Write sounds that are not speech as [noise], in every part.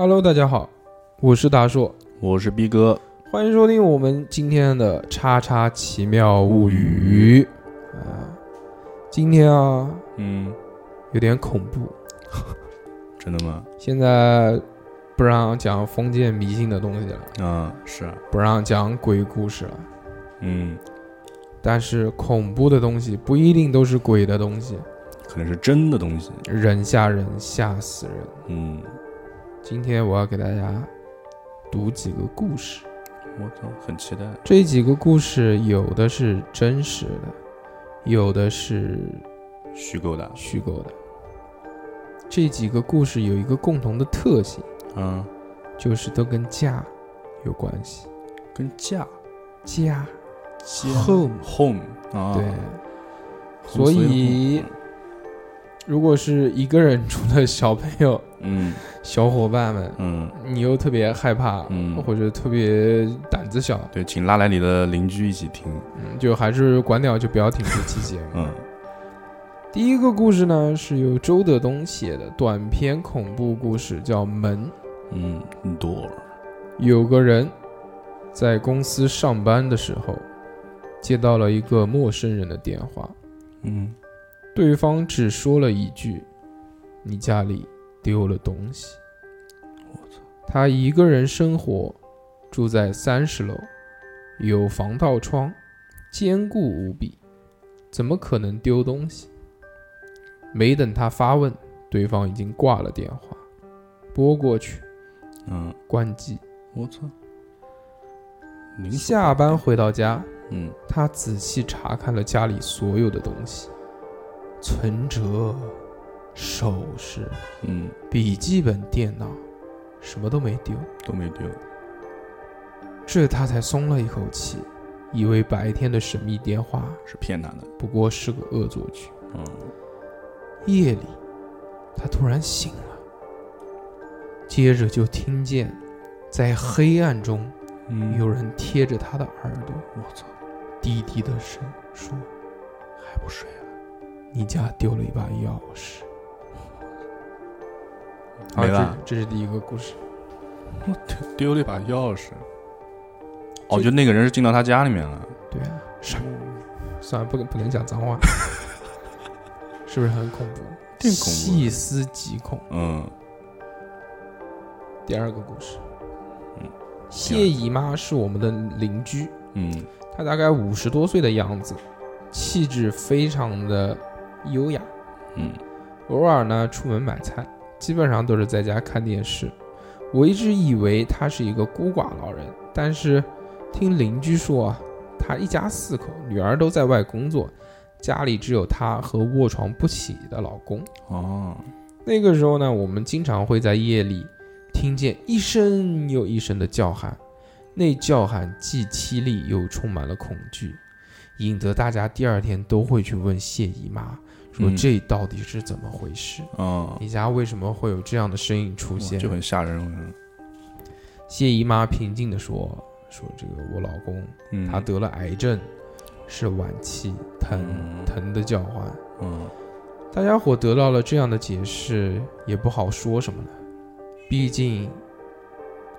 Hello，大家好，我是大硕，我是逼哥，欢迎收听我们今天的《叉叉奇妙物语》啊。今天啊，嗯，有点恐怖，真的吗？[laughs] 现在不让讲封建迷信的东西了，啊，是啊，不让讲鬼故事了。嗯，但是恐怖的东西不一定都是鬼的东西，可能是真的东西。人吓人，吓死人。嗯，今天我要给大家读几个故事，我操，很期待。这几个故事有的是真实的，有的是虚构的，虚构的。这几个故事有一个共同的特性，嗯，就是都跟家有关系。跟家？家。家。Home home 啊，对，所以如果是一个人住的小朋友、嗯。小伙伴们，嗯，你又特别害怕，嗯。或者特别胆子小，对，请拉来你的邻居一起听。嗯，就还是关掉，就不要听这期节目。嗯。第一个故事呢，是由周德东写的短篇恐怖故事，叫《门》。嗯，door，有个人在公司上班的时候，接到了一个陌生人的电话，嗯。对方只说了一句：“你家里丢了东西。”我操，他一个人生活，住在三十楼，有防盗窗，坚固无比，怎么可能丢东西？没等他发问，对方已经挂了电话，拨过去，嗯，关机。我操，下班回到家，嗯他仔细查看了家里所有的东西，存折、首饰、嗯笔记本电脑，什么都没丢。都没丢。这他才松了一口气，以为白天的神秘电话是骗他的。不过是个恶作剧。嗯夜里，他突然醒了，接着就听见在黑暗中嗯有人贴着他的耳朵我操，低低的声说还不睡啊？：“你家丢了一把钥匙。”好，没了这这是第一个故事。我丢丢了一把钥匙。哦，就那个人是进到他家里面了。对啊，是算了，不不能讲脏话，[laughs] 是不是很恐怖？挺恐怖的细思极恐。嗯第二个故事，嗯，谢姨妈是我们的邻居，嗯她大概五十多岁的样子，气质非常的优雅。嗯偶尔呢出门买菜，基本上都是在家看电视。我一直以为他是一个孤寡老人，但是听邻居说啊，他一家四口，女儿都在外工作，家里只有他和卧床不起的老公。哦，那个时候呢，我们经常会在夜里听见一声又一声的叫喊，那叫喊既凄厉又充满了恐惧，引得大家第二天都会去问谢姨妈，说嗯这到底是怎么回事？哦，你家为什么会有这样的声音出现？就很吓人。嗯谢姨妈平静地说：“说这个我老公嗯，他得了癌症，是晚期，疼嗯疼的叫唤。嗯大家伙得到了这样的解释，也不好说什么了。毕竟，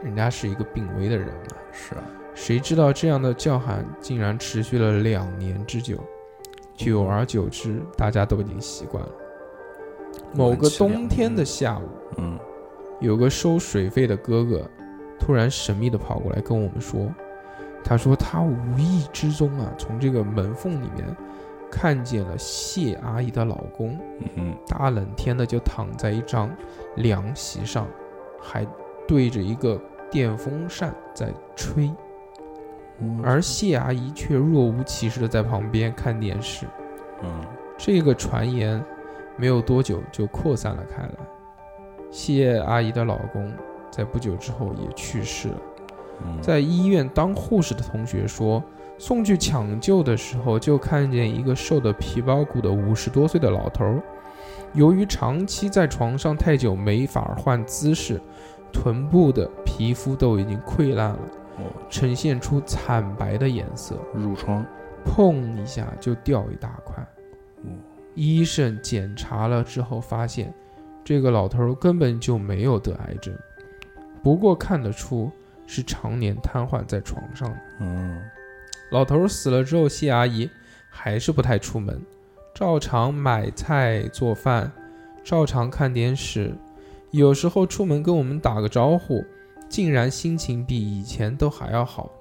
人家是一个病危的人嘛。是啊，谁知道这样的叫喊竟然持续了两年之久，久而久之，大家都已经习惯了。某个冬天的下午，嗯。有个收水费的哥哥，突然神秘地跑过来跟我们说，他说他无意之中啊，从这个门缝里面看见了谢阿姨的老公，嗯大冷天的就躺在一张凉席上，还对着一个电风扇在吹，嗯，而谢阿姨却若无其事的在旁边看电视。嗯这个传言没有多久就扩散了开来。谢阿姨的老公在不久之后也去世了。嗯在医院当护士的同学说，送去抢救的时候，就看见一个瘦得皮包骨的五十多岁的老头儿，由于长期在床上太久没法换姿势，臀部的皮肤都已经溃烂了，哦，呈现出惨白的颜色，褥疮，碰一下就掉一大块。哦。医生检查了之后发现，这个老头儿根本就没有得癌症，不过看得出是常年瘫痪在床上的。嗯。老头儿死了之后，谢阿姨还是不太出门，照常买菜做饭，照常看电视，有时候出门跟我们打个招呼，竟然心情比以前都还要好。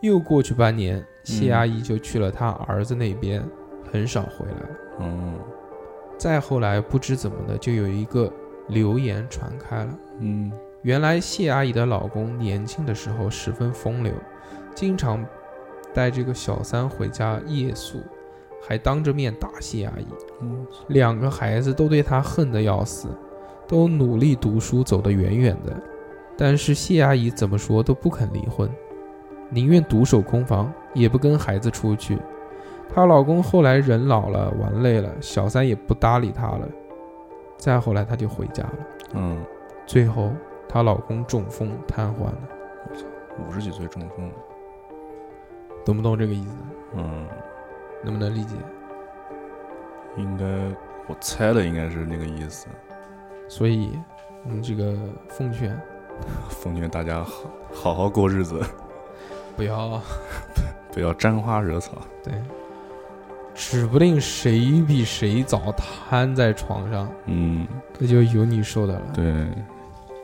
又过去半年，谢阿姨就去了她儿子那边，很少回来了。嗯再后来，不知怎么的，就有一个流言传开了。嗯原来谢阿姨的老公年轻的时候十分风流，经常带这个小三回家夜宿，还当着面打谢阿姨。嗯两个孩子都对她恨得要死，都努力读书走得远远的，但是谢阿姨怎么说都不肯离婚，宁愿独守空房，也不跟孩子出去。她老公后来人老了，玩累了，小三也不搭理她了。再后来，她就回家了。嗯，最后，她老公中风瘫痪了，五十几岁中风，懂不懂这个意思？嗯，能不能理解？应该我猜的应该是那个意思。所以，我们这个奉劝 [laughs] 奉劝大家好好好过日子，不要 [laughs] [laughs] 不要沾花惹草。对，指不定谁比谁早瘫在床上，嗯，那就有你说的了，对，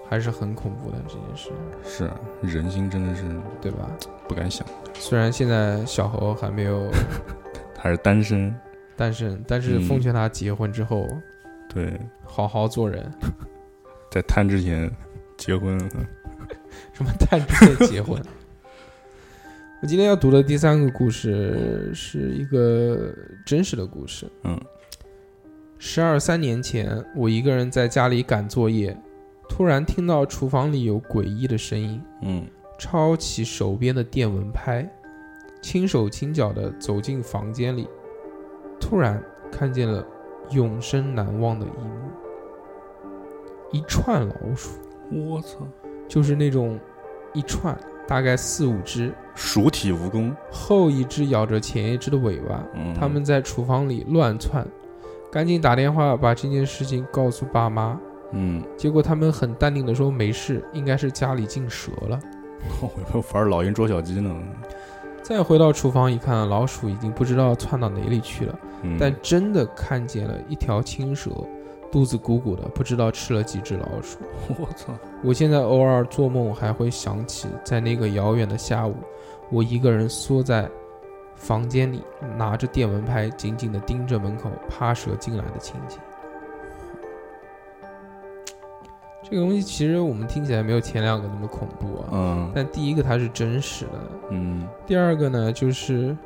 还是很恐怖的这件事，是人心真的是对吧？不敢想，虽然现在小猴还没有还是单身。单身，但是嗯奉劝他结婚之后对，好好做人，在瘫之前结婚。[laughs] 什么探春的结婚。[laughs] 我今天要读的第三个故事是一个真实的故事。嗯十二三年前，我一个人在家里赶作业，突然听到厨房里有诡异的声音，嗯抄起手边的电蚊拍，轻手轻脚地走进房间里，突然看见了永生难忘的一幕：一串老鼠，我操，就是那种一串，大概四五只，鼠体蜈蚣。后一只咬着前一只的尾巴，嗯，他们在厨房里乱窜，赶紧打电话把这件事情告诉爸妈。嗯，结果他们很淡定的说没事，应该是家里进蛇了。[laughs] 我以为玩老鹰捉小鸡呢。再回到厨房一看，老鼠已经不知道窜到哪里去了，嗯，但真的看见了一条青蛇，肚子鼓鼓的，不知道吃了几只老鼠。[laughs] 我操，我现在偶尔做梦还会想起，在那个遥远的下午，我一个人缩在房间里，拿着电蚊拍，紧紧地盯着门口趴蛇进来的情景。这个东西其实我们听起来没有前两个那么恐怖啊，嗯但第一个它是真实的，嗯，第二个呢就是，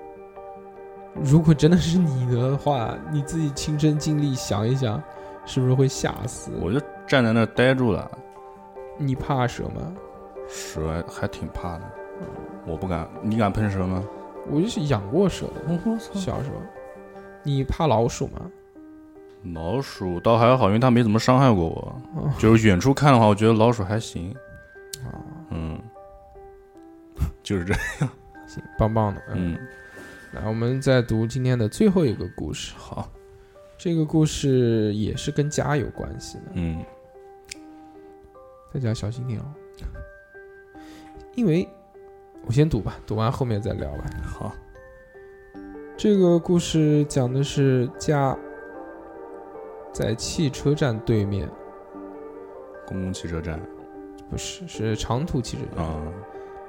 如果真的是你的话，你自己亲身经历想一想，是不是会吓死？我就站在那儿呆住了，你怕蛇吗？蛇还还挺怕的，我不敢。你敢喷蛇吗？我就是养过蛇的，小时候。你怕老鼠吗？老鼠倒还好，因为它没怎么伤害过我。哦就是远处看的话，我觉得老鼠还行。啊，嗯，就是这样。行，棒棒的。嗯，嗯，来，我们再读今天的最后一个故事。好，这个故事也是跟家有关系的，嗯。大家小心点哦。因为我先读吧，读完后面再聊吧。好，这个故事讲的是家在汽车站对面，公共汽车站。不是是长途汽车站，啊，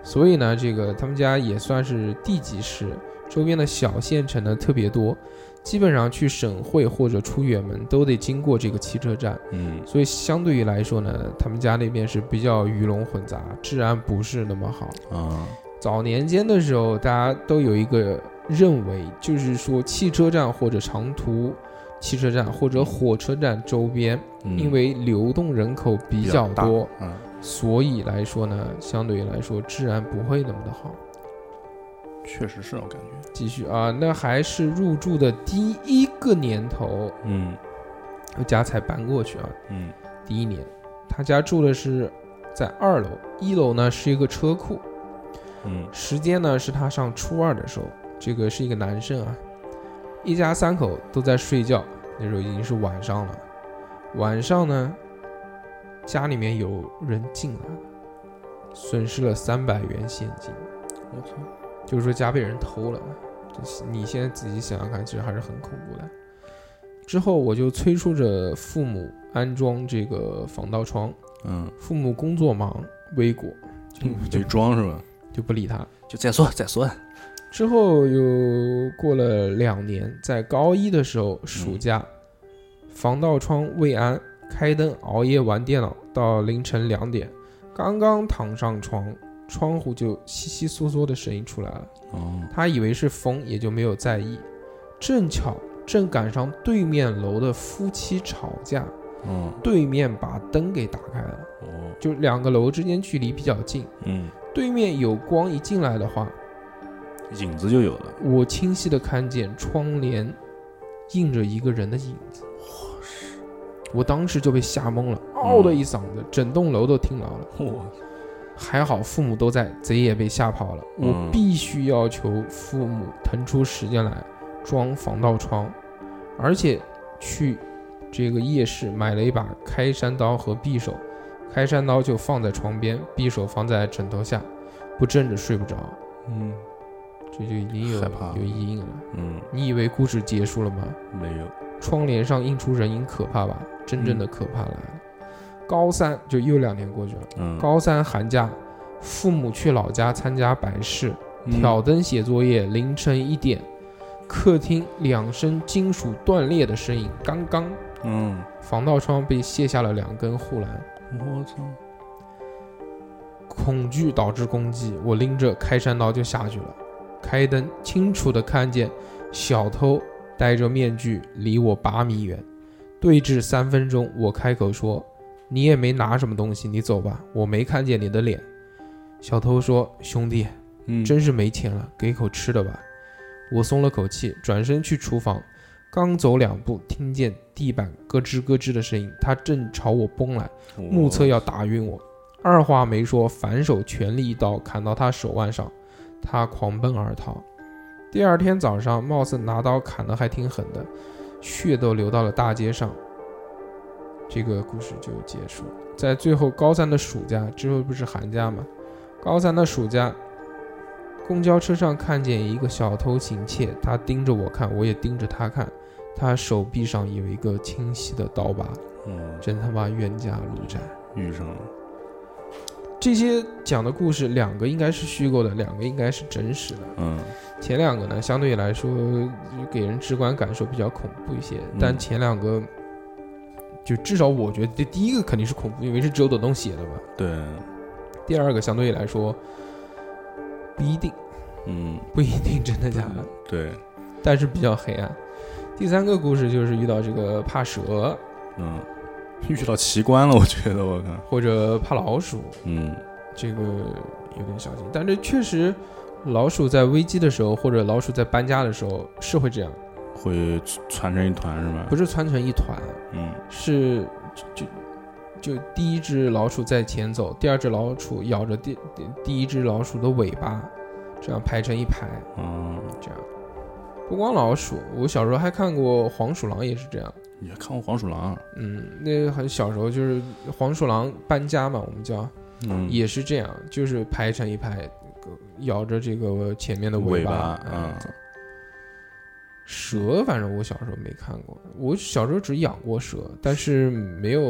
所以呢，这个他们家也算是地级市，周边的小县城呢特别多，基本上去省会或者出远门都得经过这个汽车站，嗯。所以相对于来说呢，他们家那边是比较鱼龙混杂，治安不是那么好。啊，早年间的时候，大家都有一个认为，就是说汽车站或者长途汽车站或者火车站周边，嗯。因为流动人口比较多，，嗯。所以来说呢，相对于来说治安不会那么的好。确实是我感觉，继续啊，那还是入住的第一个年头，嗯。我家才搬过去啊。嗯。第一年，他家住的是在二楼，一楼呢是一个车库。嗯。时间呢是他上初二的时候，这个是一个男生啊，一家三口都在睡觉，那时候已经是晚上了。晚上呢，家里面有人进来了，损失了三百元现金，我操，就是说家被人偷了。这你现在仔细想想看，其实还是很恐怖的。之后我就催促着父母安装这个防盗窗，嗯，父母工作忙未果，就没装是吧？就不理他。就再说再说，之后又过了两年，在高一的时候暑假，防盗窗未安，开灯熬夜玩电脑到凌晨两点，刚刚躺上床，窗户就窸窸窣窣的声音出来了。哦，他以为是风，也就没有在意。正巧正赶上对面楼的夫妻吵架，嗯，对面把灯给打开了，哦，就两个楼之间距离比较近，嗯，对面有光一进来的话，影子就有了，我清晰的看见窗帘映着一个人的影子。我当时就被吓懵了，嗷的一嗓子，整栋楼都听到了。我还好父母都在，贼也被吓跑了。我嗯必须要求父母腾出时间来装防盗窗，而且去这个夜市买了一把开山刀和匕首，开山刀就放在床边，匕首放在枕头下，不正着睡不着，嗯这就已经有有阴影了。嗯，你以为故事结束了吗？没有，窗帘上映出人影，可怕吧？真正的可怕来了。高三就又两年过去了。嗯，高三寒假，父母去老家参加百事，嗯。挑灯写作业，凌晨一点，客厅两声金属断裂的声音，刚刚嗯，防盗窗被卸下了两根护栏，我操，恐惧导致攻击，我拎着开山刀就下去了。开灯，清楚的看见小偷戴着面具离我八米远，对峙三分钟，我开口说：“你也没拿什么东西，你走吧，我没看见你的脸。”小偷说：“兄弟，嗯，真是没钱了，给口吃的吧。”我松了口气，转身去厨房，刚走两步，听见地板咯吱咯吱的声音，他正朝我崩来。目测要打晕我，二话没说，反手全力一刀砍到他手腕上，他狂奔而逃。第二天早上，貌似拿刀砍得还挺狠的，血都流到了大街上。这个故事就结束了。在最后高三的暑假之后，不是寒假吗？高三的暑假，公交车上看见一个小偷行窃，他盯着我看，我也盯着他看，他手臂上有一个清晰的刀疤。嗯，真他妈冤家路窄。遇上了，这些讲的故事，两个应该是虚构的，两个应该是真实的。嗯前两个呢，相对来说给人直观感受比较恐怖一些，但前两个，就至少我觉得，这第一个肯定是恐怖，因为是周德东写的嘛。对，第二个相对来说不一定，嗯，不一定真的假的，对，但是比较黑暗。第三个故事就是遇到这个怕蛇。嗯，遇到奇观了，我觉得我靠，或者怕老鼠，嗯。这个有点小心，但这确实，老鼠在危机的时候，或者老鼠在搬家的时候是会这样，会攒成一团是吗？不是窜成一团，嗯是就就就第一只老鼠在前走，第二只老鼠咬着第第第一只老鼠的尾巴，这样排成一排，嗯，这样。不光老鼠，我小时候还看过黄鼠狼，也是这样。你还看过黄鼠狼？嗯，那很小时候就是黄鼠狼搬家嘛，我们叫嗯，也是这样，就是排成一排，咬着这个前面的巴。尾巴，嗯，蛇反正我小时候没看过，我小时候只养过蛇，但是没有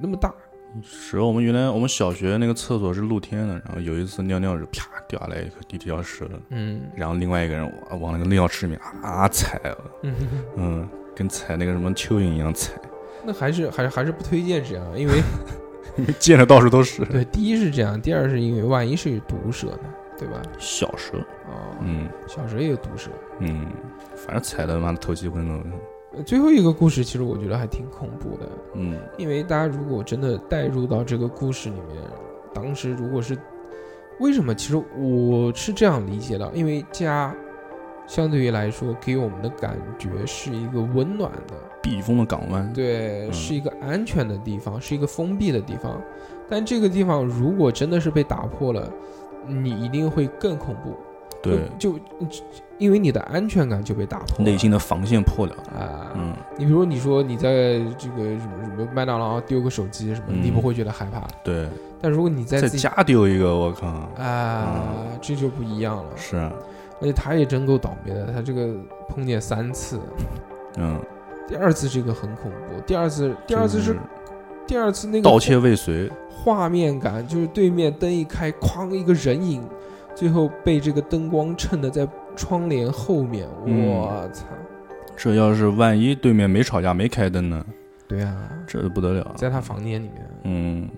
那么大。蛇，我们原来我们小学那个厕所是露天的，然后有一次尿尿时啪掉下来一个一条蛇，嗯然后另外一个人往往那个尿池里面啊踩了，嗯，嗯，跟踩那个什么蚯蚓一样踩，那还是还是还是不推荐这样，因为 [laughs] 见的到处都是。对，第一是这样，第二是因为万一是毒蛇呢，对吧？小蛇，哦，嗯小蛇也有毒蛇。嗯，反正踩的妈的头气昏了，呃最后一个故事其实我觉得还挺恐怖的，嗯因为大家如果真的带入到这个故事里面，当时如果是为什么？其实我是这样理解的，因为家相对于来说给我们的感觉是一个温暖的，避风的港湾，对，嗯是一个安全的地方，是一个封闭的地方。但这个地方如果真的是被打破了，你一定会更恐怖。对，就就因为你的安全感就被打破，内心的防线破了。啊，嗯，你比如你说你在这个什么什么麦当劳丢个手机什么，嗯。你不会觉得害怕，对，但如果你在在家丢一个，我靠，啊，这就不一样了。是，啊而且他也真够倒霉的，他这个碰见三次，嗯，第二次这个很恐怖，第二次第二次是第二次那个盗窃未遂，画面感，就是对面灯一开，哐一个人影，最后被这个灯光衬的在窗帘后面，嗯。我操！这要是万一对面没吵架没开灯呢，对啊，这不得了。在他房间里面，嗯，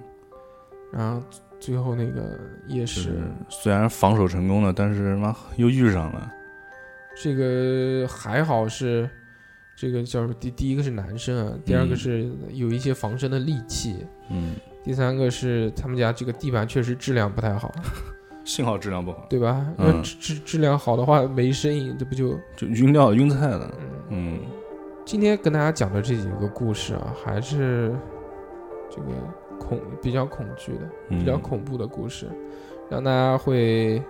然后最后那个也就是是虽然防守成功了，但是妈又遇上了。这个还好是这个叫什么第第一个是男生啊，第二个嗯是有一些防身的利器，嗯，第三个是他们家这个地板确实质量不太好，幸好质量不好，对吧？嗯要质质质量好的话没声音，这不就就晕掉了晕菜了。嗯。嗯今天跟大家讲的这几个故事啊，还是这个恐比较恐惧的、嗯，比较恐怖的故事，让大家会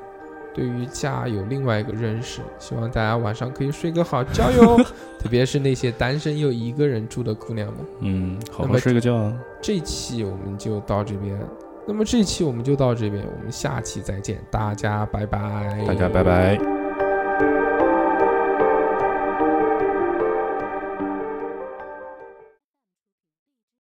对于家有另外一个认识。希望大家晚上可以睡个好觉哟，[laughs] 特别是那些单身又一个人住的姑娘们。嗯，好好睡个觉啊。这期我们就到这边，那么这期我们就到这边，我们下期再见，大家拜拜，大家拜拜。